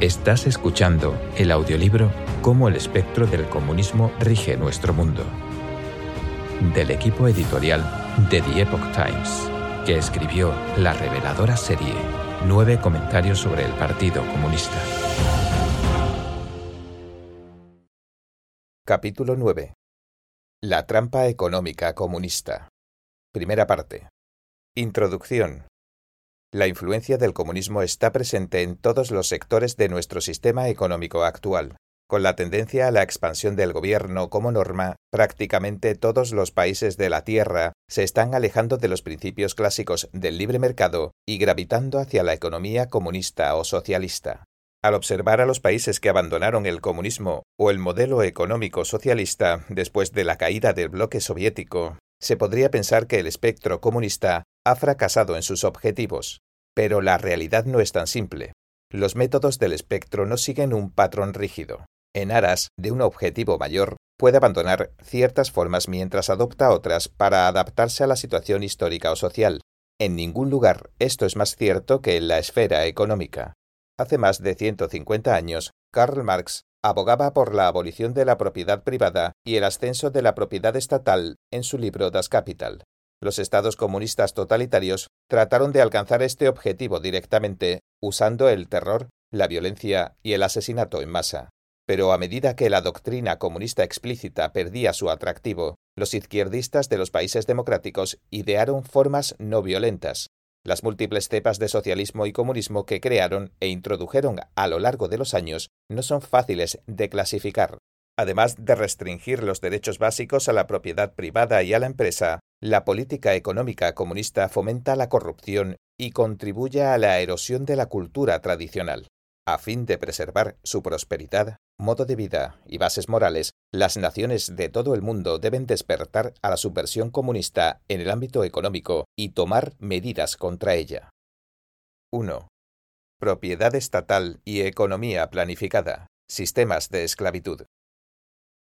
Estás escuchando el audiolibro Cómo el espectro del comunismo rige nuestro mundo, del equipo editorial de The Epoch Times, que escribió la reveladora serie Nueve comentarios sobre el Partido Comunista. Capítulo 9. La trampa económica comunista. Primera parte. Introducción. La influencia del comunismo está presente en todos los sectores de nuestro sistema económico actual. Con la tendencia a la expansión del gobierno como norma, prácticamente todos los países de la Tierra se están alejando de los principios clásicos del libre mercado y gravitando hacia la economía comunista o socialista. Al observar a los países que abandonaron el comunismo o el modelo económico socialista después de la caída del bloque soviético, se podría pensar que el espectro comunista ha fracasado en sus objetivos. Pero la realidad no es tan simple. Los métodos del espectro no siguen un patrón rígido. En aras de un objetivo mayor, puede abandonar ciertas formas mientras adopta otras para adaptarse a la situación histórica o social. En ningún lugar esto es más cierto que en la esfera económica. Hace más de 150 años, Karl Marx abogaba por la abolición de la propiedad privada y el ascenso de la propiedad estatal en su libro Das Kapital. Los estados comunistas totalitarios trataron de alcanzar este objetivo directamente usando el terror, la violencia y el asesinato en masa. Pero a medida que la doctrina comunista explícita perdía su atractivo, los izquierdistas de los países democráticos idearon formas no violentas, las múltiples cepas de socialismo y comunismo que crearon e introdujeron a lo largo de los años no son fáciles de clasificar. Además de restringir los derechos básicos a la propiedad privada y a la empresa, la política económica comunista fomenta la corrupción y contribuye a la erosión de la cultura tradicional. A fin de preservar su prosperidad, modo de vida y bases morales, las naciones de todo el mundo deben despertar a la subversión comunista en el ámbito económico y tomar medidas contra ella. 1. Propiedad estatal y economía planificada. Sistemas de esclavitud.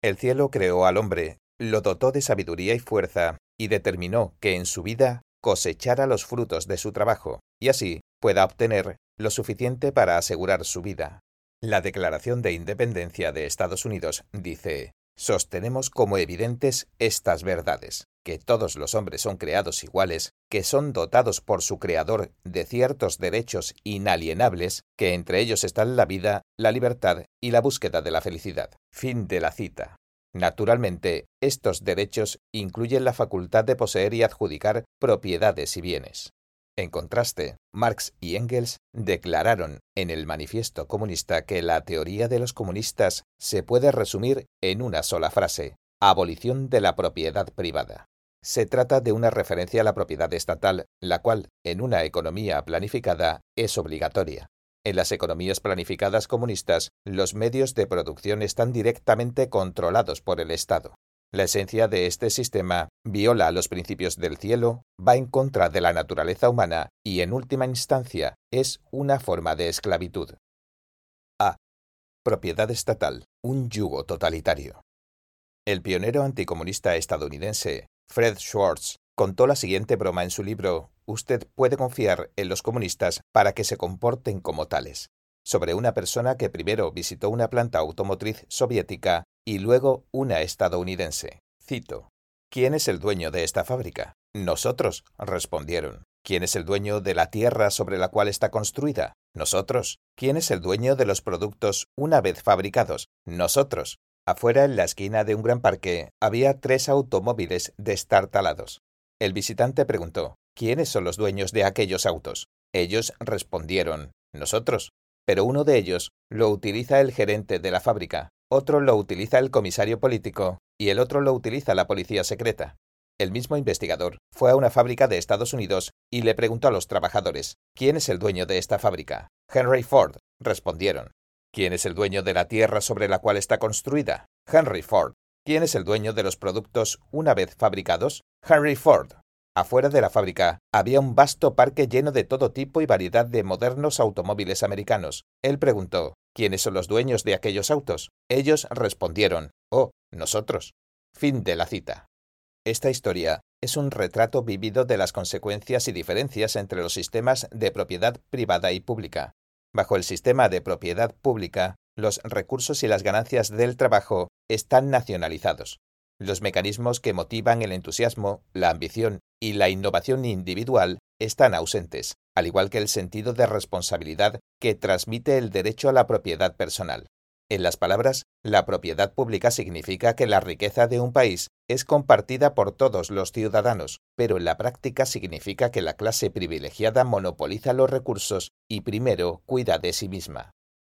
El cielo creó al hombre, lo dotó de sabiduría y fuerza, y determinó que en su vida cosechara los frutos de su trabajo, y así pueda obtener lo suficiente para asegurar su vida. La Declaración de Independencia de Estados Unidos dice, sostenemos como evidentes estas verdades, que todos los hombres son creados iguales, que son dotados por su Creador de ciertos derechos inalienables, que entre ellos están la vida, la libertad y la búsqueda de la felicidad. Fin de la cita. Naturalmente, estos derechos incluyen la facultad de poseer y adjudicar propiedades y bienes. En contraste, Marx y Engels declararon en el Manifiesto Comunista que la teoría de los comunistas se puede resumir en una sola frase, abolición de la propiedad privada. Se trata de una referencia a la propiedad estatal, la cual, en una economía planificada, es obligatoria. En las economías planificadas comunistas, los medios de producción están directamente controlados por el Estado. La esencia de este sistema viola los principios del cielo, va en contra de la naturaleza humana y, en última instancia, es una forma de esclavitud. A. Propiedad estatal, un yugo totalitario. El pionero anticomunista estadounidense, Fred Schwartz, contó la siguiente broma en su libro Usted puede confiar en los comunistas para que se comporten como tales, sobre una persona que primero visitó una planta automotriz soviética y luego una estadounidense. Cito. ¿Quién es el dueño de esta fábrica? Nosotros, respondieron. ¿Quién es el dueño de la tierra sobre la cual está construida? Nosotros. ¿Quién es el dueño de los productos una vez fabricados? Nosotros. Afuera, en la esquina de un gran parque, había tres automóviles destartalados. El visitante preguntó, ¿quiénes son los dueños de aquellos autos? Ellos respondieron, nosotros. Pero uno de ellos lo utiliza el gerente de la fábrica, otro lo utiliza el comisario político y el otro lo utiliza la policía secreta. El mismo investigador fue a una fábrica de Estados Unidos y le preguntó a los trabajadores, ¿quién es el dueño de esta fábrica? Henry Ford, respondieron. ¿Quién es el dueño de la tierra sobre la cual está construida? Henry Ford. ¿Quién es el dueño de los productos una vez fabricados? Henry Ford. Afuera de la fábrica había un vasto parque lleno de todo tipo y variedad de modernos automóviles americanos. Él preguntó, ¿quiénes son los dueños de aquellos autos? Ellos respondieron, oh, nosotros. Fin de la cita. Esta historia es un retrato vivido de las consecuencias y diferencias entre los sistemas de propiedad privada y pública. Bajo el sistema de propiedad pública, los recursos y las ganancias del trabajo están nacionalizados. Los mecanismos que motivan el entusiasmo, la ambición y la innovación individual están ausentes, al igual que el sentido de responsabilidad que transmite el derecho a la propiedad personal. En las palabras, la propiedad pública significa que la riqueza de un país es compartida por todos los ciudadanos, pero en la práctica significa que la clase privilegiada monopoliza los recursos y primero cuida de sí misma.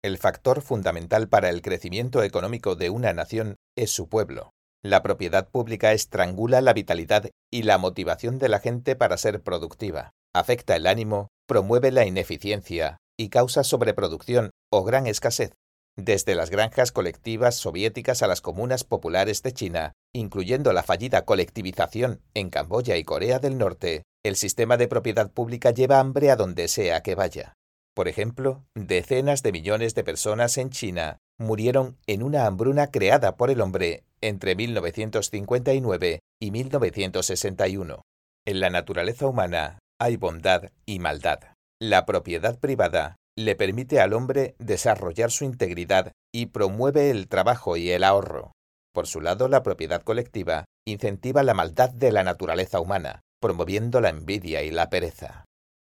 El factor fundamental para el crecimiento económico de una nación es su pueblo. La propiedad pública estrangula la vitalidad y la motivación de la gente para ser productiva, afecta el ánimo, promueve la ineficiencia y causa sobreproducción o gran escasez, desde las granjas colectivas soviéticas a las comunas populares de China, incluyendo la fallida colectivización en Camboya y Corea del Norte, el sistema de propiedad pública lleva hambre a donde sea que vaya. Por ejemplo, decenas de millones de personas en China murieron en una hambruna creada por el hombre entre 1959 y 1961. En la naturaleza humana hay bondad y maldad. La propiedad privada le permite al hombre desarrollar su integridad y promueve el trabajo y el ahorro. Por su lado, la propiedad colectiva incentiva la maldad de la naturaleza humana, promoviendo la envidia y la pereza.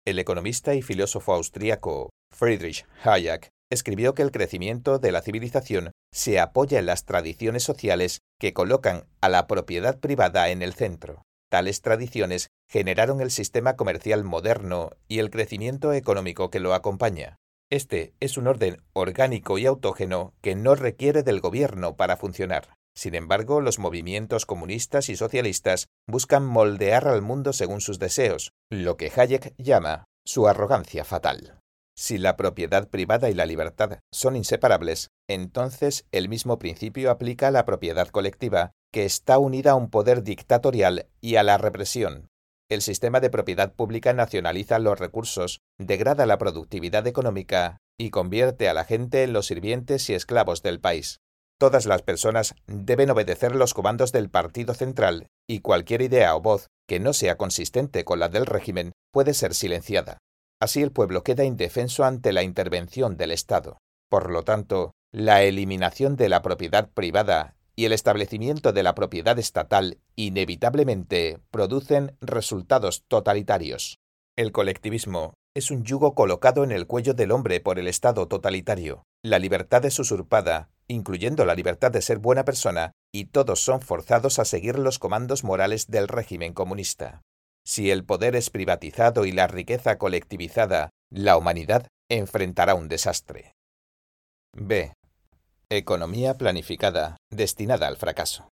El economista y filósofo austríaco Friedrich Hayek escribió que el crecimiento de la civilización se apoya en las tradiciones sociales que colocan a la propiedad privada en el centro. Tales tradiciones generaron el sistema comercial moderno y el crecimiento económico que lo acompaña. Este es un orden orgánico y autógeno que no requiere del gobierno para funcionar. Sin embargo, los movimientos comunistas y socialistas buscan moldear al mundo según sus deseos, lo que Hayek llama su arrogancia fatal. Si la propiedad privada y la libertad son inseparables, entonces el mismo principio aplica a la propiedad colectiva, que está unida a un poder dictatorial y a la represión. El sistema de propiedad pública nacionaliza los recursos, degrada la productividad económica y convierte a la gente en los sirvientes y esclavos del país. Todas las personas deben obedecer los comandos del Partido Central y cualquier idea o voz que no sea consistente con la del régimen puede ser silenciada. Así el pueblo queda indefenso ante la intervención del Estado. Por lo tanto, la eliminación de la propiedad privada y el establecimiento de la propiedad estatal inevitablemente producen resultados totalitarios. El colectivismo es un yugo colocado en el cuello del hombre por el Estado totalitario. La libertad es usurpada, incluyendo la libertad de ser buena persona, y todos son forzados a seguir los comandos morales del régimen comunista. Si el poder es privatizado y la riqueza colectivizada, la humanidad enfrentará un desastre. B. Economía planificada, destinada al fracaso.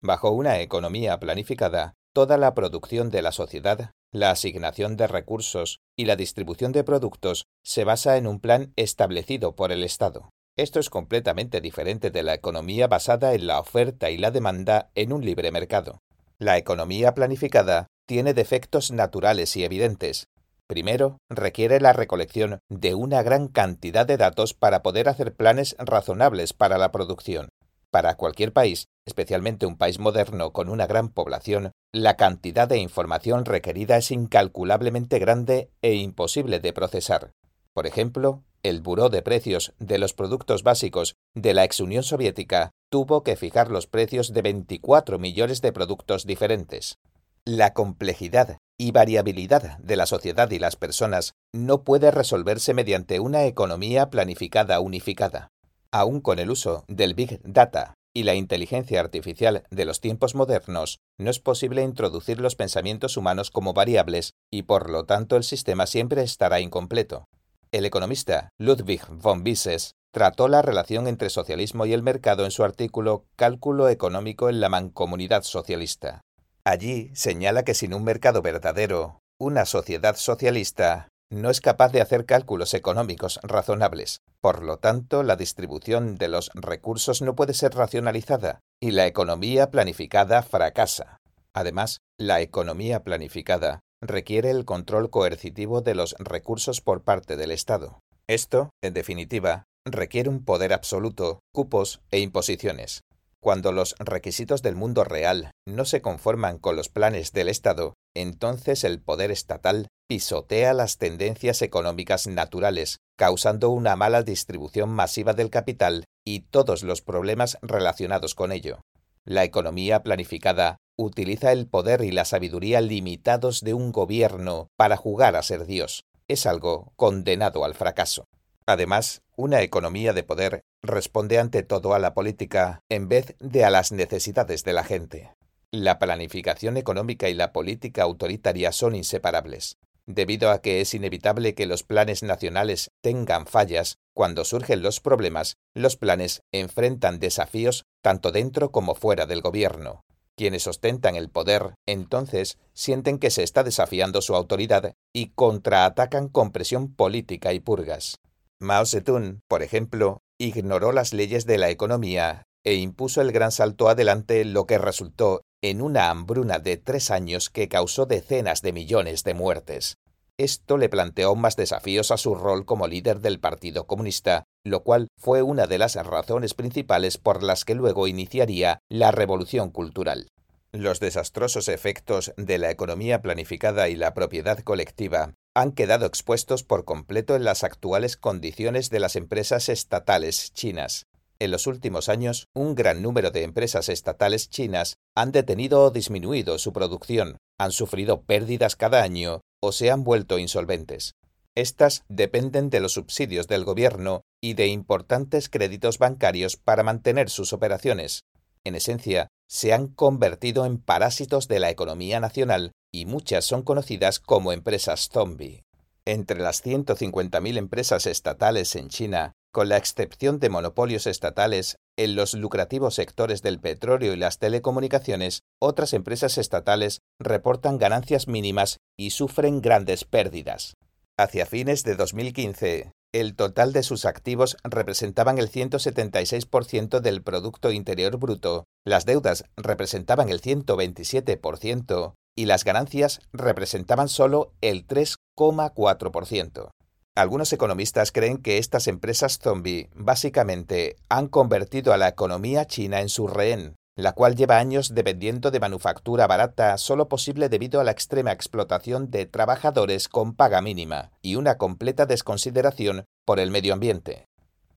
Bajo una economía planificada, toda la producción de la sociedad, la asignación de recursos y la distribución de productos se basa en un plan establecido por el Estado. Esto es completamente diferente de la economía basada en la oferta y la demanda en un libre mercado. La economía planificada tiene defectos naturales y evidentes, Primero, requiere la recolección de una gran cantidad de datos para poder hacer planes razonables para la producción. Para cualquier país, especialmente un país moderno con una gran población, la cantidad de información requerida es incalculablemente grande e imposible de procesar. Por ejemplo, el Buró de Precios de los Productos Básicos de la ex Unión Soviética tuvo que fijar los precios de 24 millones de productos diferentes. La complejidad y variabilidad de la sociedad y las personas no puede resolverse mediante una economía planificada unificada. Aún con el uso del Big Data y la inteligencia artificial de los tiempos modernos, no es posible introducir los pensamientos humanos como variables y por lo tanto el sistema siempre estará incompleto. El economista Ludwig von Mises trató la relación entre socialismo y el mercado en su artículo Cálculo económico en la mancomunidad socialista. Allí señala que sin un mercado verdadero, una sociedad socialista no es capaz de hacer cálculos económicos razonables. Por lo tanto, la distribución de los recursos no puede ser racionalizada y la economía planificada fracasa. Además, la economía planificada requiere el control coercitivo de los recursos por parte del Estado. Esto, en definitiva, requiere un poder absoluto, cupos e imposiciones. Cuando los requisitos del mundo real no se conforman con los planes del Estado, entonces el poder estatal pisotea las tendencias económicas naturales, causando una mala distribución masiva del capital y todos los problemas relacionados con ello. La economía planificada utiliza el poder y la sabiduría limitados de un gobierno para jugar a ser Dios. Es algo condenado al fracaso. Además, una economía de poder responde ante todo a la política en vez de a las necesidades de la gente. La planificación económica y la política autoritaria son inseparables. Debido a que es inevitable que los planes nacionales tengan fallas, cuando surgen los problemas, los planes enfrentan desafíos tanto dentro como fuera del gobierno. Quienes ostentan el poder, entonces, sienten que se está desafiando su autoridad y contraatacan con presión política y purgas. Mao Zedong, por ejemplo, ignoró las leyes de la economía e impuso el gran salto adelante, lo que resultó en una hambruna de tres años que causó decenas de millones de muertes. Esto le planteó más desafíos a su rol como líder del Partido Comunista, lo cual fue una de las razones principales por las que luego iniciaría la revolución cultural. Los desastrosos efectos de la economía planificada y la propiedad colectiva han quedado expuestos por completo en las actuales condiciones de las empresas estatales chinas. En los últimos años, un gran número de empresas estatales chinas han detenido o disminuido su producción, han sufrido pérdidas cada año o se han vuelto insolventes. Estas dependen de los subsidios del gobierno y de importantes créditos bancarios para mantener sus operaciones. En esencia, se han convertido en parásitos de la economía nacional y muchas son conocidas como empresas zombie. Entre las 150.000 empresas estatales en China, con la excepción de monopolios estatales en los lucrativos sectores del petróleo y las telecomunicaciones, otras empresas estatales reportan ganancias mínimas y sufren grandes pérdidas. Hacia fines de 2015, el total de sus activos representaban el 176% del Producto Interior Bruto, las deudas representaban el 127% y las ganancias representaban solo el 3,4%. Algunos economistas creen que estas empresas zombie básicamente han convertido a la economía china en su rehén, la cual lleva años dependiendo de manufactura barata solo posible debido a la extrema explotación de trabajadores con paga mínima y una completa desconsideración por el medio ambiente.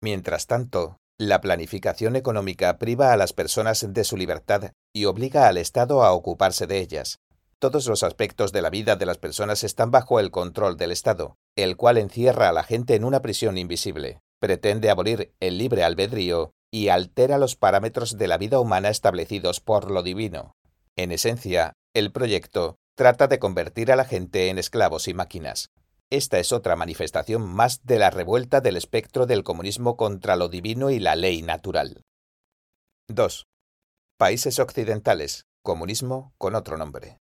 Mientras tanto, la planificación económica priva a las personas de su libertad y obliga al Estado a ocuparse de ellas. Todos los aspectos de la vida de las personas están bajo el control del Estado, el cual encierra a la gente en una prisión invisible, pretende abolir el libre albedrío y altera los parámetros de la vida humana establecidos por lo divino. En esencia, el proyecto trata de convertir a la gente en esclavos y máquinas. Esta es otra manifestación más de la revuelta del espectro del comunismo contra lo divino y la ley natural. 2. Países occidentales. Comunismo con otro nombre.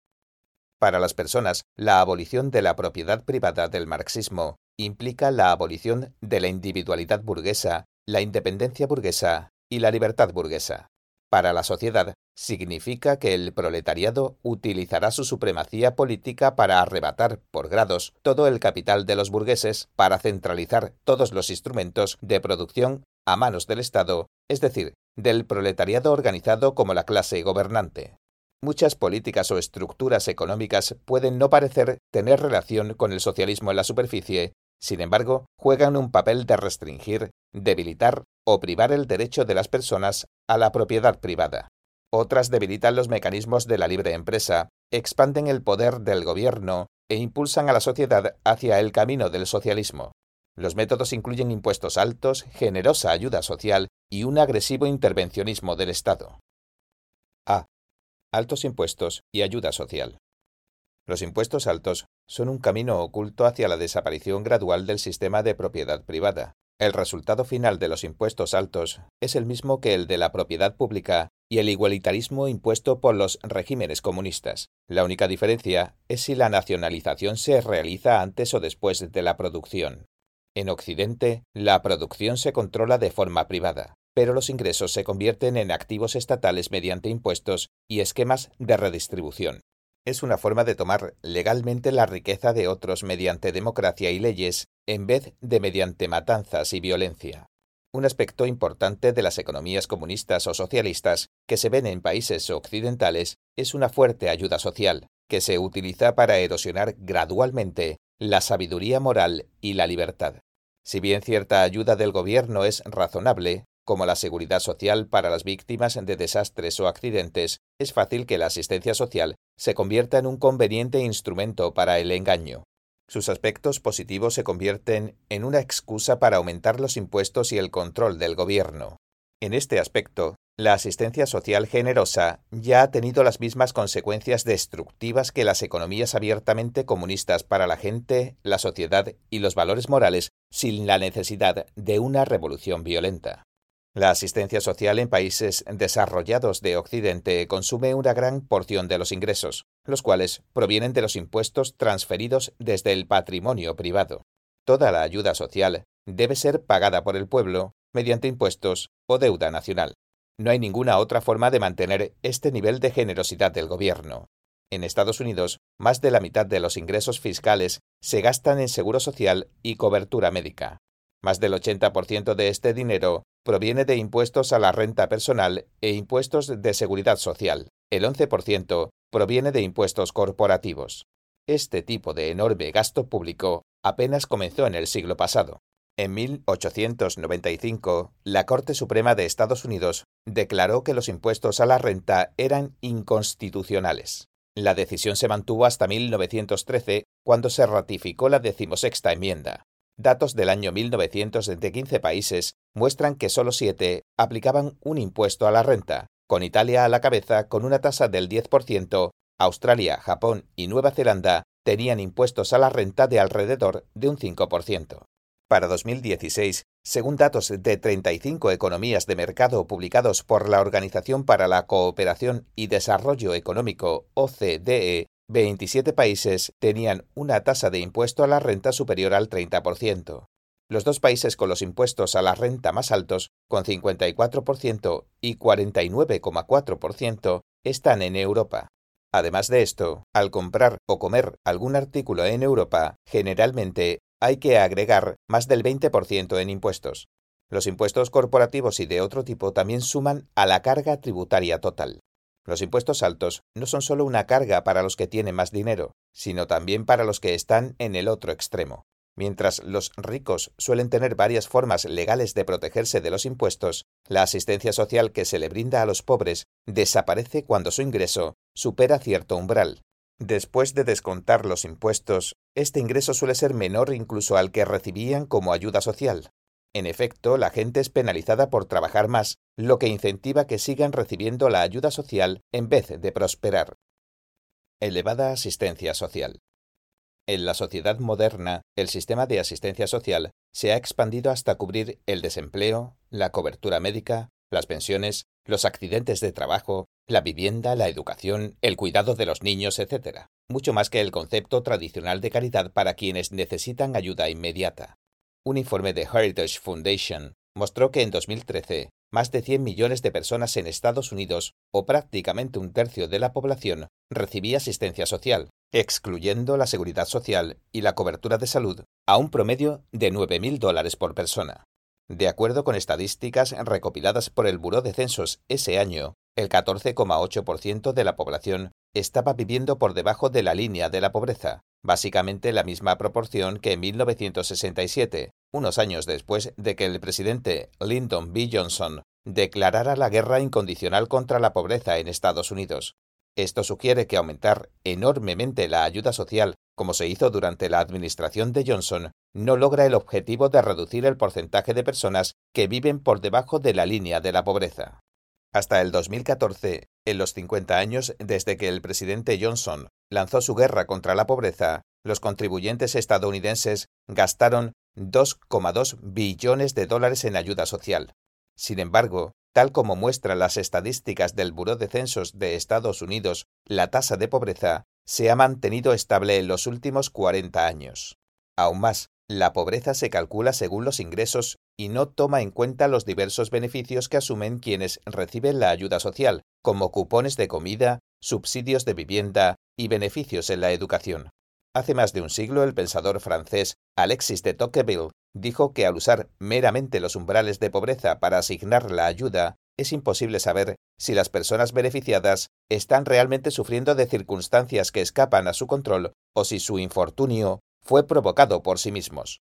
Para las personas, la abolición de la propiedad privada del marxismo implica la abolición de la individualidad burguesa la independencia burguesa y la libertad burguesa. Para la sociedad, significa que el proletariado utilizará su supremacía política para arrebatar, por grados, todo el capital de los burgueses, para centralizar todos los instrumentos de producción a manos del Estado, es decir, del proletariado organizado como la clase gobernante. Muchas políticas o estructuras económicas pueden no parecer tener relación con el socialismo en la superficie, sin embargo, juegan un papel de restringir, debilitar o privar el derecho de las personas a la propiedad privada. Otras debilitan los mecanismos de la libre empresa, expanden el poder del gobierno e impulsan a la sociedad hacia el camino del socialismo. Los métodos incluyen impuestos altos, generosa ayuda social y un agresivo intervencionismo del Estado. A. Altos impuestos y ayuda social. Los impuestos altos son un camino oculto hacia la desaparición gradual del sistema de propiedad privada. El resultado final de los impuestos altos es el mismo que el de la propiedad pública y el igualitarismo impuesto por los regímenes comunistas. La única diferencia es si la nacionalización se realiza antes o después de la producción. En Occidente, la producción se controla de forma privada, pero los ingresos se convierten en activos estatales mediante impuestos y esquemas de redistribución es una forma de tomar legalmente la riqueza de otros mediante democracia y leyes, en vez de mediante matanzas y violencia. Un aspecto importante de las economías comunistas o socialistas que se ven en países occidentales es una fuerte ayuda social, que se utiliza para erosionar gradualmente la sabiduría moral y la libertad. Si bien cierta ayuda del gobierno es razonable, como la seguridad social para las víctimas de desastres o accidentes, es fácil que la asistencia social se convierta en un conveniente instrumento para el engaño. Sus aspectos positivos se convierten en una excusa para aumentar los impuestos y el control del gobierno. En este aspecto, la asistencia social generosa ya ha tenido las mismas consecuencias destructivas que las economías abiertamente comunistas para la gente, la sociedad y los valores morales sin la necesidad de una revolución violenta. La asistencia social en países desarrollados de Occidente consume una gran porción de los ingresos, los cuales provienen de los impuestos transferidos desde el patrimonio privado. Toda la ayuda social debe ser pagada por el pueblo mediante impuestos o deuda nacional. No hay ninguna otra forma de mantener este nivel de generosidad del gobierno. En Estados Unidos, más de la mitad de los ingresos fiscales se gastan en seguro social y cobertura médica. Más del 80% de este dinero proviene de impuestos a la renta personal e impuestos de seguridad social. El 11% proviene de impuestos corporativos. Este tipo de enorme gasto público apenas comenzó en el siglo pasado. En 1895, la Corte Suprema de Estados Unidos declaró que los impuestos a la renta eran inconstitucionales. La decisión se mantuvo hasta 1913, cuando se ratificó la decimosexta enmienda. Datos del año 1900 de 15 países muestran que solo siete aplicaban un impuesto a la renta, con Italia a la cabeza con una tasa del 10%, Australia, Japón y Nueva Zelanda tenían impuestos a la renta de alrededor de un 5%. Para 2016, según datos de 35 economías de mercado publicados por la Organización para la Cooperación y Desarrollo Económico, OCDE, 27 países tenían una tasa de impuesto a la renta superior al 30%. Los dos países con los impuestos a la renta más altos, con 54% y 49,4%, están en Europa. Además de esto, al comprar o comer algún artículo en Europa, generalmente hay que agregar más del 20% en impuestos. Los impuestos corporativos y de otro tipo también suman a la carga tributaria total. Los impuestos altos no son solo una carga para los que tienen más dinero, sino también para los que están en el otro extremo. Mientras los ricos suelen tener varias formas legales de protegerse de los impuestos, la asistencia social que se le brinda a los pobres desaparece cuando su ingreso supera cierto umbral. Después de descontar los impuestos, este ingreso suele ser menor incluso al que recibían como ayuda social. En efecto, la gente es penalizada por trabajar más, lo que incentiva que sigan recibiendo la ayuda social en vez de prosperar. Elevada asistencia social. En la sociedad moderna, el sistema de asistencia social se ha expandido hasta cubrir el desempleo, la cobertura médica, las pensiones, los accidentes de trabajo, la vivienda, la educación, el cuidado de los niños, etc. Mucho más que el concepto tradicional de caridad para quienes necesitan ayuda inmediata. Un informe de Heritage Foundation mostró que en 2013 más de 100 millones de personas en Estados Unidos, o prácticamente un tercio de la población, recibía asistencia social, excluyendo la seguridad social y la cobertura de salud, a un promedio de 9.000 dólares por persona. De acuerdo con estadísticas recopiladas por el Buró de Censos ese año, el 14,8% de la población estaba viviendo por debajo de la línea de la pobreza, básicamente la misma proporción que en 1967, unos años después de que el presidente Lyndon B. Johnson declarara la guerra incondicional contra la pobreza en Estados Unidos. Esto sugiere que aumentar enormemente la ayuda social, como se hizo durante la administración de Johnson, no logra el objetivo de reducir el porcentaje de personas que viven por debajo de la línea de la pobreza. Hasta el 2014, en los 50 años desde que el presidente Johnson lanzó su guerra contra la pobreza, los contribuyentes estadounidenses gastaron 2,2 billones de dólares en ayuda social. Sin embargo, tal como muestran las estadísticas del Buró de Censos de Estados Unidos, la tasa de pobreza se ha mantenido estable en los últimos 40 años. Aún más, la pobreza se calcula según los ingresos y no toma en cuenta los diversos beneficios que asumen quienes reciben la ayuda social, como cupones de comida, subsidios de vivienda y beneficios en la educación. Hace más de un siglo el pensador francés Alexis de Tocqueville dijo que al usar meramente los umbrales de pobreza para asignar la ayuda, es imposible saber si las personas beneficiadas están realmente sufriendo de circunstancias que escapan a su control o si su infortunio fue provocado por sí mismos.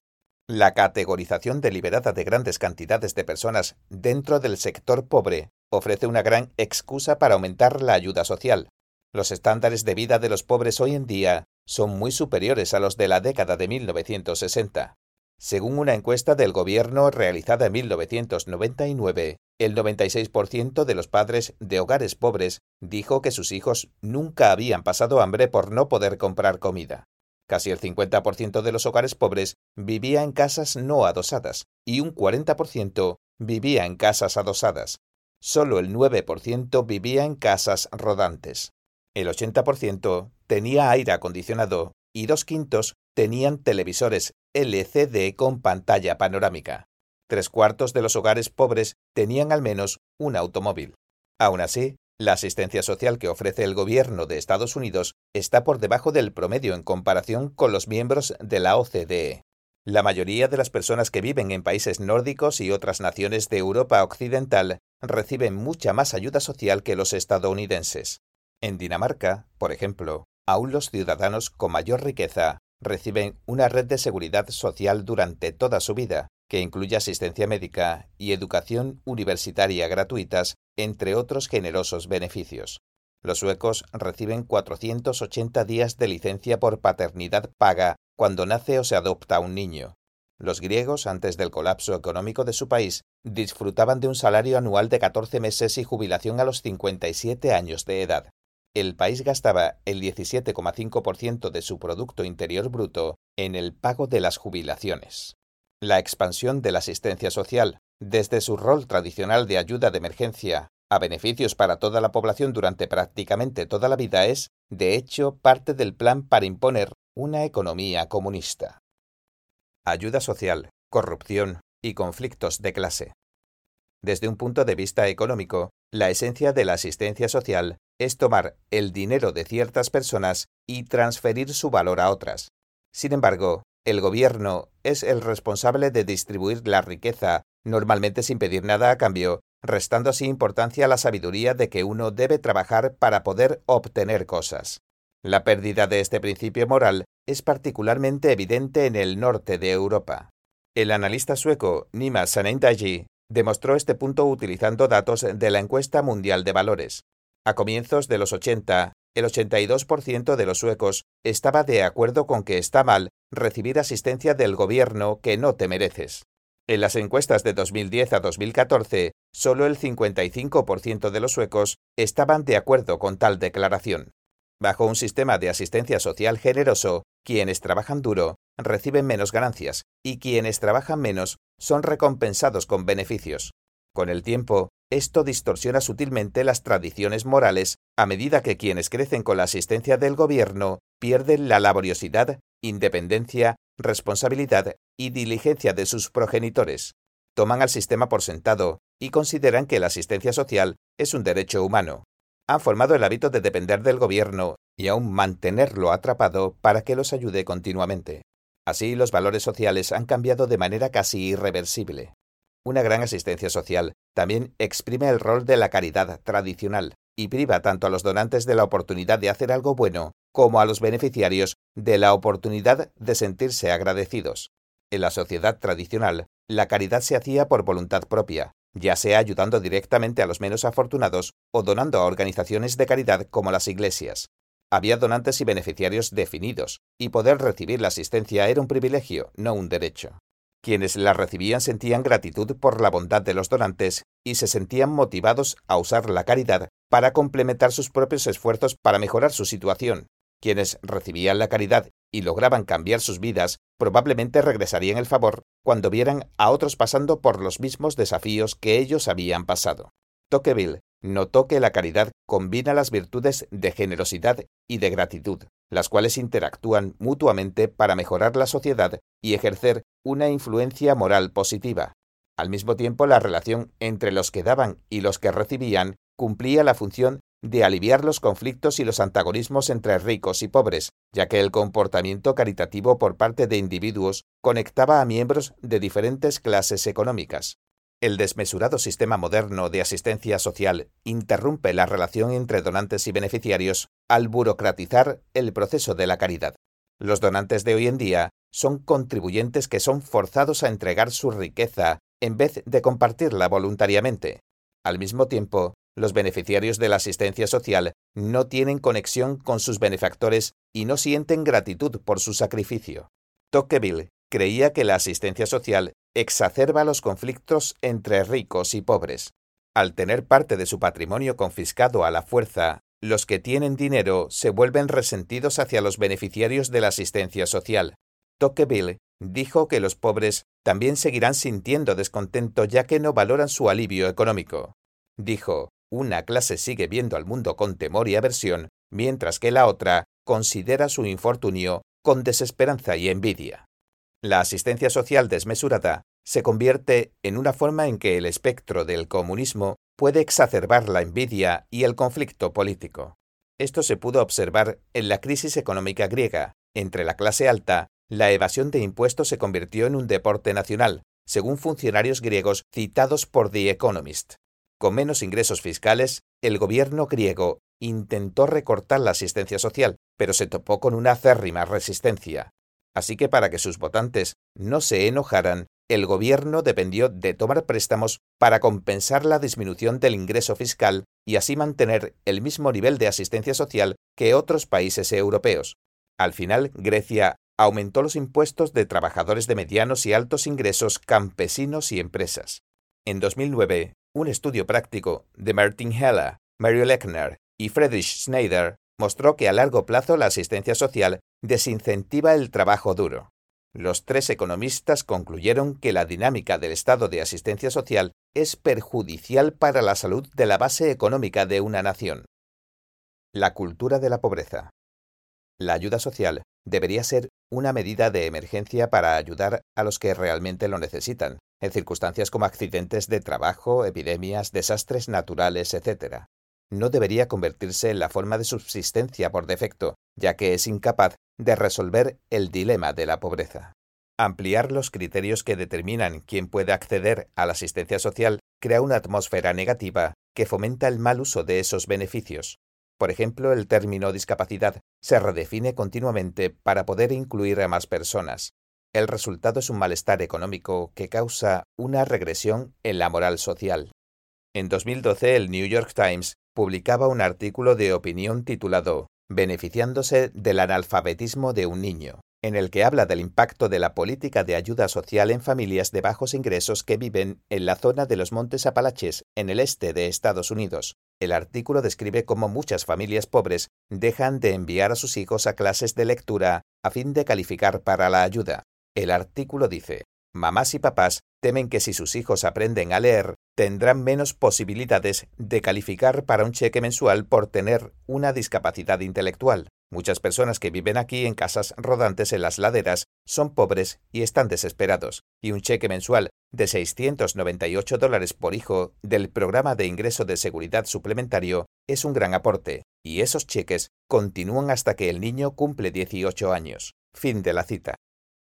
La categorización deliberada de grandes cantidades de personas dentro del sector pobre ofrece una gran excusa para aumentar la ayuda social. Los estándares de vida de los pobres hoy en día son muy superiores a los de la década de 1960. Según una encuesta del gobierno realizada en 1999, el 96% de los padres de hogares pobres dijo que sus hijos nunca habían pasado hambre por no poder comprar comida. Casi el 50% de los hogares pobres vivía en casas no adosadas y un 40% vivía en casas adosadas. Solo el 9% vivía en casas rodantes. El 80% tenía aire acondicionado y dos quintos tenían televisores LCD con pantalla panorámica. Tres cuartos de los hogares pobres tenían al menos un automóvil. Aún así, la asistencia social que ofrece el gobierno de Estados Unidos está por debajo del promedio en comparación con los miembros de la OCDE. La mayoría de las personas que viven en países nórdicos y otras naciones de Europa Occidental reciben mucha más ayuda social que los estadounidenses. En Dinamarca, por ejemplo, aún los ciudadanos con mayor riqueza reciben una red de seguridad social durante toda su vida, que incluye asistencia médica y educación universitaria gratuitas, entre otros generosos beneficios. Los suecos reciben 480 días de licencia por paternidad paga cuando nace o se adopta un niño. Los griegos, antes del colapso económico de su país, disfrutaban de un salario anual de 14 meses y jubilación a los 57 años de edad. El país gastaba el 17,5% de su Producto Interior Bruto en el pago de las jubilaciones. La expansión de la asistencia social, desde su rol tradicional de ayuda de emergencia a beneficios para toda la población durante prácticamente toda la vida, es, de hecho, parte del plan para imponer una economía comunista. Ayuda social, corrupción y conflictos de clase. Desde un punto de vista económico, la esencia de la asistencia social es tomar el dinero de ciertas personas y transferir su valor a otras. Sin embargo, el gobierno es el responsable de distribuir la riqueza, normalmente sin pedir nada a cambio, restando así importancia a la sabiduría de que uno debe trabajar para poder obtener cosas. La pérdida de este principio moral es particularmente evidente en el norte de Europa. El analista sueco Nima Sanendaji demostró este punto utilizando datos de la encuesta mundial de valores. A comienzos de los 80, el 82% de los suecos estaba de acuerdo con que está mal recibir asistencia del gobierno que no te mereces. En las encuestas de 2010 a 2014, solo el 55% de los suecos estaban de acuerdo con tal declaración. Bajo un sistema de asistencia social generoso, quienes trabajan duro reciben menos ganancias y quienes trabajan menos son recompensados con beneficios. Con el tiempo, esto distorsiona sutilmente las tradiciones morales a medida que quienes crecen con la asistencia del gobierno pierden la laboriosidad, independencia, responsabilidad y diligencia de sus progenitores. Toman al sistema por sentado y consideran que la asistencia social es un derecho humano. Han formado el hábito de depender del gobierno y aún mantenerlo atrapado para que los ayude continuamente. Así los valores sociales han cambiado de manera casi irreversible. Una gran asistencia social también exprime el rol de la caridad tradicional y priva tanto a los donantes de la oportunidad de hacer algo bueno como a los beneficiarios de la oportunidad de sentirse agradecidos. En la sociedad tradicional, la caridad se hacía por voluntad propia, ya sea ayudando directamente a los menos afortunados o donando a organizaciones de caridad como las iglesias. Había donantes y beneficiarios definidos, y poder recibir la asistencia era un privilegio, no un derecho. Quienes la recibían sentían gratitud por la bondad de los donantes y se sentían motivados a usar la caridad para complementar sus propios esfuerzos para mejorar su situación. Quienes recibían la caridad y lograban cambiar sus vidas probablemente regresarían el favor cuando vieran a otros pasando por los mismos desafíos que ellos habían pasado. Tocqueville notó que la caridad combina las virtudes de generosidad y de gratitud, las cuales interactúan mutuamente para mejorar la sociedad y ejercer una influencia moral positiva. Al mismo tiempo, la relación entre los que daban y los que recibían cumplía la función de aliviar los conflictos y los antagonismos entre ricos y pobres, ya que el comportamiento caritativo por parte de individuos conectaba a miembros de diferentes clases económicas. El desmesurado sistema moderno de asistencia social interrumpe la relación entre donantes y beneficiarios al burocratizar el proceso de la caridad. Los donantes de hoy en día son contribuyentes que son forzados a entregar su riqueza en vez de compartirla voluntariamente. Al mismo tiempo, los beneficiarios de la asistencia social no tienen conexión con sus benefactores y no sienten gratitud por su sacrificio. Tocqueville creía que la asistencia social exacerba los conflictos entre ricos y pobres. Al tener parte de su patrimonio confiscado a la fuerza, los que tienen dinero se vuelven resentidos hacia los beneficiarios de la asistencia social. Tocqueville dijo que los pobres también seguirán sintiendo descontento ya que no valoran su alivio económico. Dijo, una clase sigue viendo al mundo con temor y aversión, mientras que la otra considera su infortunio con desesperanza y envidia. La asistencia social desmesurada se convierte en una forma en que el espectro del comunismo puede exacerbar la envidia y el conflicto político. Esto se pudo observar en la crisis económica griega. Entre la clase alta, la evasión de impuestos se convirtió en un deporte nacional, según funcionarios griegos citados por The Economist. Con menos ingresos fiscales, el gobierno griego intentó recortar la asistencia social, pero se topó con una acérrima resistencia. Así que para que sus votantes no se enojaran, el gobierno dependió de tomar préstamos para compensar la disminución del ingreso fiscal y así mantener el mismo nivel de asistencia social que otros países europeos. Al final, Grecia aumentó los impuestos de trabajadores de medianos y altos ingresos, campesinos y empresas. En 2009, un estudio práctico de Martin Heller, Mario Lechner y Friedrich Schneider mostró que a largo plazo la asistencia social desincentiva el trabajo duro. Los tres economistas concluyeron que la dinámica del estado de asistencia social es perjudicial para la salud de la base económica de una nación. La cultura de la pobreza. La ayuda social debería ser una medida de emergencia para ayudar a los que realmente lo necesitan, en circunstancias como accidentes de trabajo, epidemias, desastres naturales, etc. No debería convertirse en la forma de subsistencia por defecto, ya que es incapaz de resolver el dilema de la pobreza. Ampliar los criterios que determinan quién puede acceder a la asistencia social crea una atmósfera negativa que fomenta el mal uso de esos beneficios. Por ejemplo, el término discapacidad se redefine continuamente para poder incluir a más personas. El resultado es un malestar económico que causa una regresión en la moral social. En 2012, el New York Times publicaba un artículo de opinión titulado Beneficiándose del analfabetismo de un niño, en el que habla del impacto de la política de ayuda social en familias de bajos ingresos que viven en la zona de los Montes Apalaches, en el este de Estados Unidos. El artículo describe cómo muchas familias pobres dejan de enviar a sus hijos a clases de lectura a fin de calificar para la ayuda. El artículo dice, mamás y papás temen que si sus hijos aprenden a leer, tendrán menos posibilidades de calificar para un cheque mensual por tener una discapacidad intelectual. Muchas personas que viven aquí en casas rodantes en las laderas son pobres y están desesperados, y un cheque mensual de 698 dólares por hijo del programa de ingreso de seguridad suplementario es un gran aporte, y esos cheques continúan hasta que el niño cumple 18 años. Fin de la cita.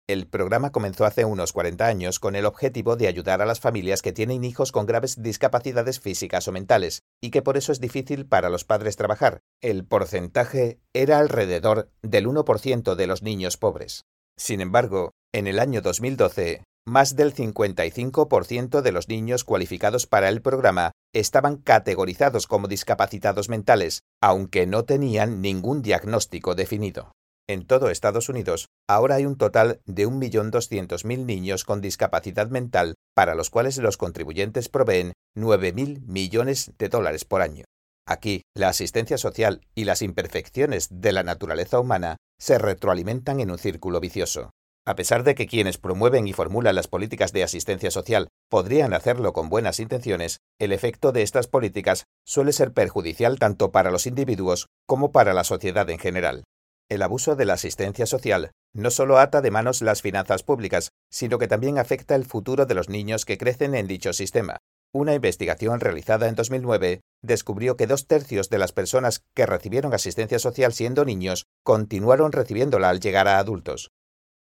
El programa comenzó hace unos 40 años con el objetivo de ayudar a las familias que tienen hijos con graves discapacidades físicas o mentales y que por eso es difícil para los padres trabajar. El porcentaje era alrededor del 1% de los niños pobres. Sin embargo, en el año 2012, más del 55% de los niños cualificados para el programa estaban categorizados como discapacitados mentales, aunque no tenían ningún diagnóstico definido. En todo Estados Unidos, ahora hay un total de 1.200.000 niños con discapacidad mental para los cuales los contribuyentes proveen 9.000 millones de dólares por año. Aquí, la asistencia social y las imperfecciones de la naturaleza humana se retroalimentan en un círculo vicioso. A pesar de que quienes promueven y formulan las políticas de asistencia social podrían hacerlo con buenas intenciones, el efecto de estas políticas suele ser perjudicial tanto para los individuos como para la sociedad en general. El abuso de la asistencia social no solo ata de manos las finanzas públicas, sino que también afecta el futuro de los niños que crecen en dicho sistema. Una investigación realizada en 2009 descubrió que dos tercios de las personas que recibieron asistencia social siendo niños continuaron recibiéndola al llegar a adultos.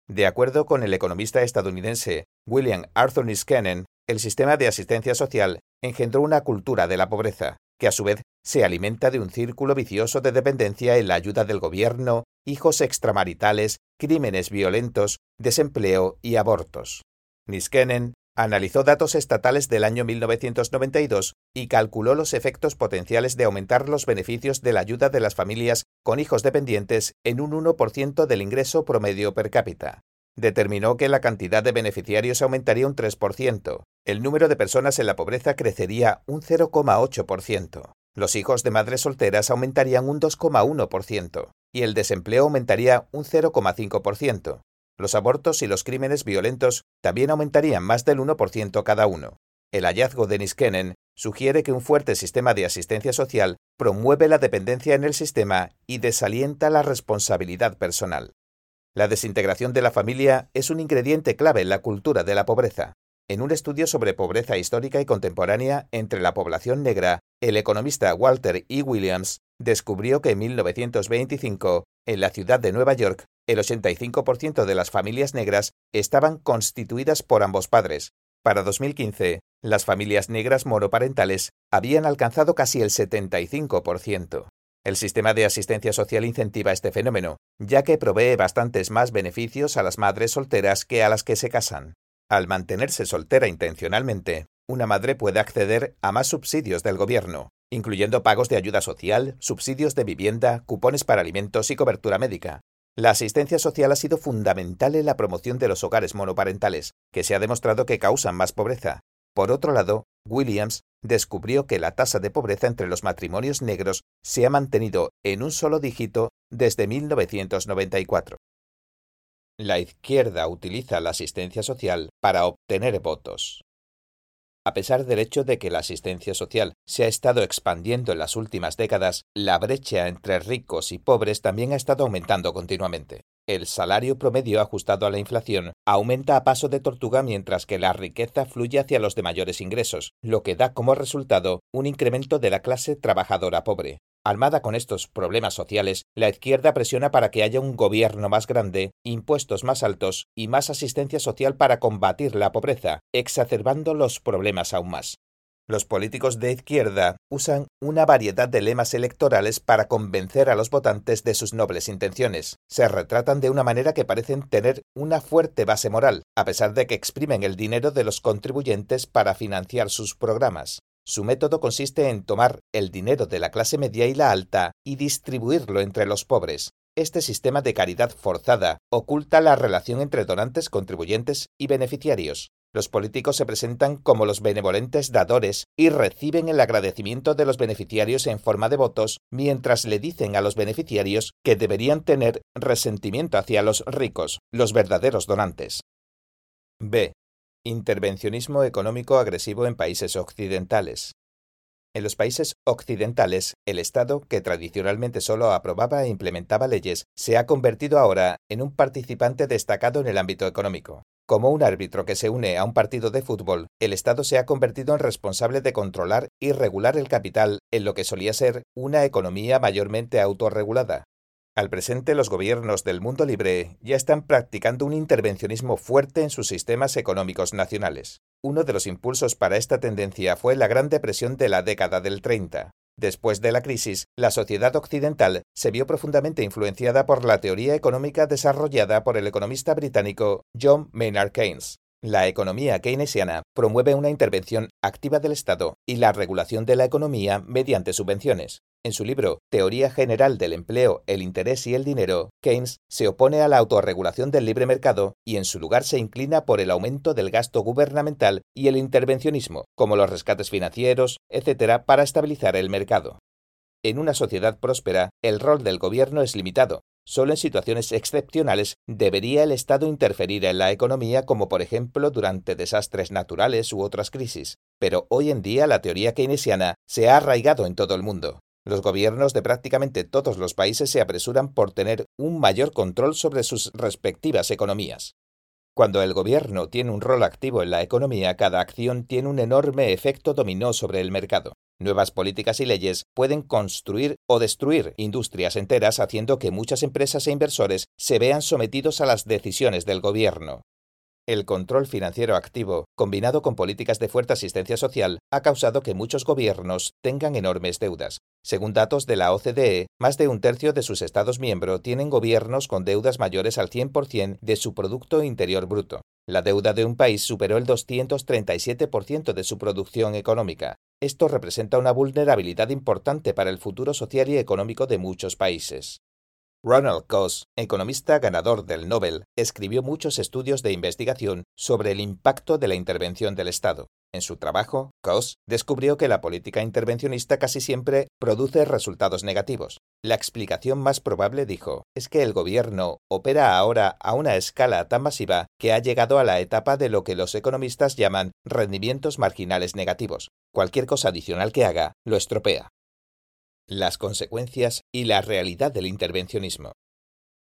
De acuerdo con el economista estadounidense William Arthur Niskanen, el sistema de asistencia social engendró una cultura de la pobreza, que a su vez se alimenta de un círculo vicioso de dependencia en la ayuda del gobierno, hijos extramaritales crímenes violentos, desempleo y abortos. Niskenen analizó datos estatales del año 1992 y calculó los efectos potenciales de aumentar los beneficios de la ayuda de las familias con hijos dependientes en un 1% del ingreso promedio per cápita. Determinó que la cantidad de beneficiarios aumentaría un 3%, el número de personas en la pobreza crecería un 0,8%, los hijos de madres solteras aumentarían un 2,1% y el desempleo aumentaría un 0,5%, los abortos y los crímenes violentos también aumentarían más del 1% cada uno. El hallazgo de Niskenen sugiere que un fuerte sistema de asistencia social promueve la dependencia en el sistema y desalienta la responsabilidad personal. La desintegración de la familia es un ingrediente clave en la cultura de la pobreza. En un estudio sobre pobreza histórica y contemporánea entre la población negra, el economista Walter E. Williams descubrió que en 1925, en la ciudad de Nueva York, el 85% de las familias negras estaban constituidas por ambos padres. Para 2015, las familias negras monoparentales habían alcanzado casi el 75%. El sistema de asistencia social incentiva este fenómeno, ya que provee bastantes más beneficios a las madres solteras que a las que se casan. Al mantenerse soltera intencionalmente, una madre puede acceder a más subsidios del gobierno, incluyendo pagos de ayuda social, subsidios de vivienda, cupones para alimentos y cobertura médica. La asistencia social ha sido fundamental en la promoción de los hogares monoparentales, que se ha demostrado que causan más pobreza. Por otro lado, Williams descubrió que la tasa de pobreza entre los matrimonios negros se ha mantenido en un solo dígito desde 1994. La izquierda utiliza la asistencia social para obtener votos. A pesar del hecho de que la asistencia social se ha estado expandiendo en las últimas décadas, la brecha entre ricos y pobres también ha estado aumentando continuamente. El salario promedio ajustado a la inflación aumenta a paso de tortuga mientras que la riqueza fluye hacia los de mayores ingresos, lo que da como resultado un incremento de la clase trabajadora pobre. Armada con estos problemas sociales, la izquierda presiona para que haya un gobierno más grande, impuestos más altos y más asistencia social para combatir la pobreza, exacerbando los problemas aún más. Los políticos de izquierda usan una variedad de lemas electorales para convencer a los votantes de sus nobles intenciones. Se retratan de una manera que parecen tener una fuerte base moral, a pesar de que exprimen el dinero de los contribuyentes para financiar sus programas. Su método consiste en tomar el dinero de la clase media y la alta y distribuirlo entre los pobres. Este sistema de caridad forzada oculta la relación entre donantes, contribuyentes y beneficiarios. Los políticos se presentan como los benevolentes dadores y reciben el agradecimiento de los beneficiarios en forma de votos, mientras le dicen a los beneficiarios que deberían tener resentimiento hacia los ricos, los verdaderos donantes. B. Intervencionismo económico agresivo en países occidentales. En los países occidentales, el Estado, que tradicionalmente solo aprobaba e implementaba leyes, se ha convertido ahora en un participante destacado en el ámbito económico. Como un árbitro que se une a un partido de fútbol, el Estado se ha convertido en responsable de controlar y regular el capital en lo que solía ser una economía mayormente autorregulada. Al presente, los gobiernos del mundo libre ya están practicando un intervencionismo fuerte en sus sistemas económicos nacionales. Uno de los impulsos para esta tendencia fue la Gran Depresión de la década del 30. Después de la crisis, la sociedad occidental se vio profundamente influenciada por la teoría económica desarrollada por el economista británico John Maynard Keynes. La economía keynesiana promueve una intervención activa del Estado y la regulación de la economía mediante subvenciones. En su libro Teoría General del Empleo, el Interés y el Dinero, Keynes se opone a la autorregulación del libre mercado y en su lugar se inclina por el aumento del gasto gubernamental y el intervencionismo, como los rescates financieros, etc., para estabilizar el mercado. En una sociedad próspera, el rol del gobierno es limitado. Solo en situaciones excepcionales debería el Estado interferir en la economía, como por ejemplo durante desastres naturales u otras crisis. Pero hoy en día la teoría keynesiana se ha arraigado en todo el mundo. Los gobiernos de prácticamente todos los países se apresuran por tener un mayor control sobre sus respectivas economías. Cuando el gobierno tiene un rol activo en la economía, cada acción tiene un enorme efecto dominó sobre el mercado. Nuevas políticas y leyes pueden construir o destruir industrias enteras haciendo que muchas empresas e inversores se vean sometidos a las decisiones del gobierno. El control financiero activo, combinado con políticas de fuerte asistencia social, ha causado que muchos gobiernos tengan enormes deudas. Según datos de la OCDE, más de un tercio de sus Estados miembros tienen gobiernos con deudas mayores al 100% de su Producto Interior Bruto. La deuda de un país superó el 237% de su producción económica. Esto representa una vulnerabilidad importante para el futuro social y económico de muchos países. Ronald Coase, economista ganador del Nobel, escribió muchos estudios de investigación sobre el impacto de la intervención del Estado. En su trabajo, Coase descubrió que la política intervencionista casi siempre produce resultados negativos. La explicación más probable, dijo, es que el gobierno opera ahora a una escala tan masiva que ha llegado a la etapa de lo que los economistas llaman rendimientos marginales negativos. Cualquier cosa adicional que haga lo estropea las consecuencias y la realidad del intervencionismo.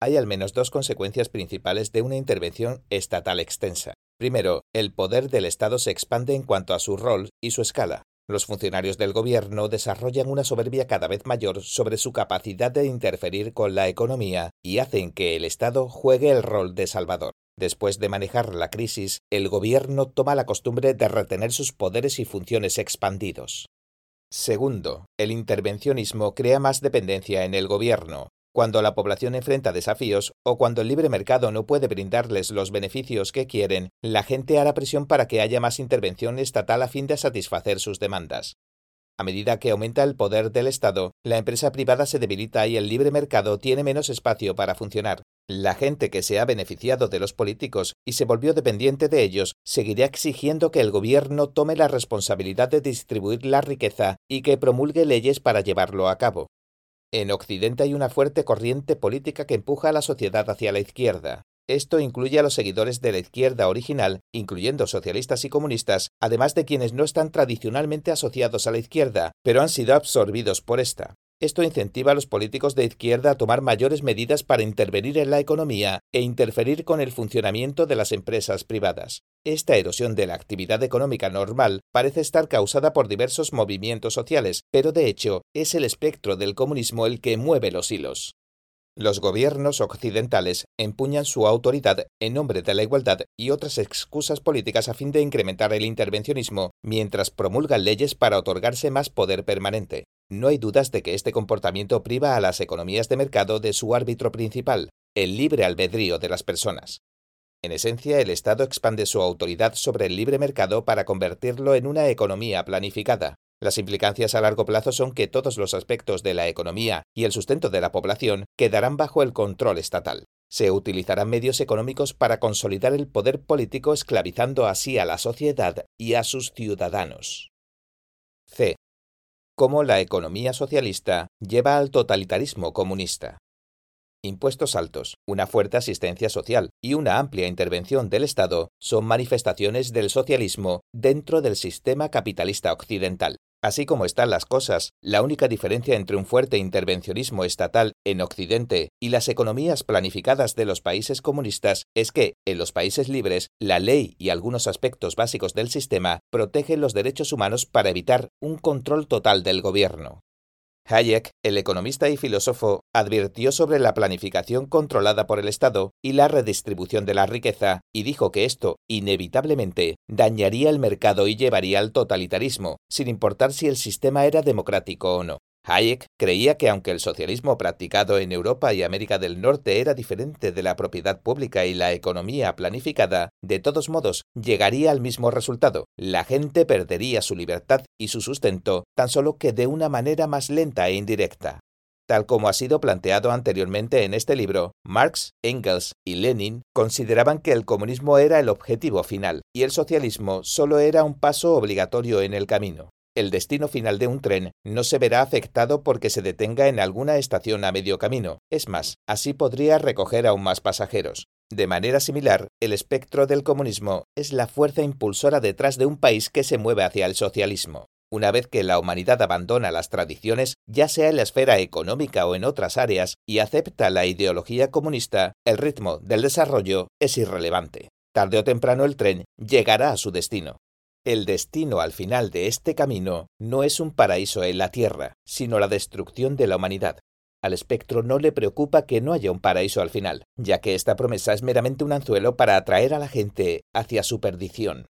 Hay al menos dos consecuencias principales de una intervención estatal extensa. Primero, el poder del Estado se expande en cuanto a su rol y su escala. Los funcionarios del gobierno desarrollan una soberbia cada vez mayor sobre su capacidad de interferir con la economía y hacen que el Estado juegue el rol de salvador. Después de manejar la crisis, el gobierno toma la costumbre de retener sus poderes y funciones expandidos. Segundo, el intervencionismo crea más dependencia en el gobierno. Cuando la población enfrenta desafíos o cuando el libre mercado no puede brindarles los beneficios que quieren, la gente hará presión para que haya más intervención estatal a fin de satisfacer sus demandas. A medida que aumenta el poder del Estado, la empresa privada se debilita y el libre mercado tiene menos espacio para funcionar. La gente que se ha beneficiado de los políticos y se volvió dependiente de ellos seguirá exigiendo que el gobierno tome la responsabilidad de distribuir la riqueza y que promulgue leyes para llevarlo a cabo. En Occidente hay una fuerte corriente política que empuja a la sociedad hacia la izquierda. Esto incluye a los seguidores de la izquierda original, incluyendo socialistas y comunistas, además de quienes no están tradicionalmente asociados a la izquierda, pero han sido absorbidos por esta. Esto incentiva a los políticos de izquierda a tomar mayores medidas para intervenir en la economía e interferir con el funcionamiento de las empresas privadas. Esta erosión de la actividad económica normal parece estar causada por diversos movimientos sociales, pero de hecho es el espectro del comunismo el que mueve los hilos. Los gobiernos occidentales empuñan su autoridad en nombre de la igualdad y otras excusas políticas a fin de incrementar el intervencionismo, mientras promulgan leyes para otorgarse más poder permanente. No hay dudas de que este comportamiento priva a las economías de mercado de su árbitro principal, el libre albedrío de las personas. En esencia, el Estado expande su autoridad sobre el libre mercado para convertirlo en una economía planificada, las implicancias a largo plazo son que todos los aspectos de la economía y el sustento de la población quedarán bajo el control estatal. Se utilizarán medios económicos para consolidar el poder político esclavizando así a la sociedad y a sus ciudadanos. C. Cómo la economía socialista lleva al totalitarismo comunista. Impuestos altos, una fuerte asistencia social y una amplia intervención del Estado son manifestaciones del socialismo dentro del sistema capitalista occidental. Así como están las cosas, la única diferencia entre un fuerte intervencionismo estatal en Occidente y las economías planificadas de los países comunistas es que, en los países libres, la ley y algunos aspectos básicos del sistema protegen los derechos humanos para evitar un control total del gobierno. Hayek, el economista y filósofo, advirtió sobre la planificación controlada por el Estado y la redistribución de la riqueza, y dijo que esto, inevitablemente, dañaría el mercado y llevaría al totalitarismo, sin importar si el sistema era democrático o no. Hayek creía que aunque el socialismo practicado en Europa y América del Norte era diferente de la propiedad pública y la economía planificada, de todos modos llegaría al mismo resultado. La gente perdería su libertad y su sustento, tan solo que de una manera más lenta e indirecta. Tal como ha sido planteado anteriormente en este libro, Marx, Engels y Lenin consideraban que el comunismo era el objetivo final y el socialismo solo era un paso obligatorio en el camino el destino final de un tren no se verá afectado porque se detenga en alguna estación a medio camino. Es más, así podría recoger aún más pasajeros. De manera similar, el espectro del comunismo es la fuerza impulsora detrás de un país que se mueve hacia el socialismo. Una vez que la humanidad abandona las tradiciones, ya sea en la esfera económica o en otras áreas, y acepta la ideología comunista, el ritmo del desarrollo es irrelevante. Tarde o temprano el tren llegará a su destino. El destino al final de este camino no es un paraíso en la tierra, sino la destrucción de la humanidad. Al espectro no le preocupa que no haya un paraíso al final, ya que esta promesa es meramente un anzuelo para atraer a la gente hacia su perdición.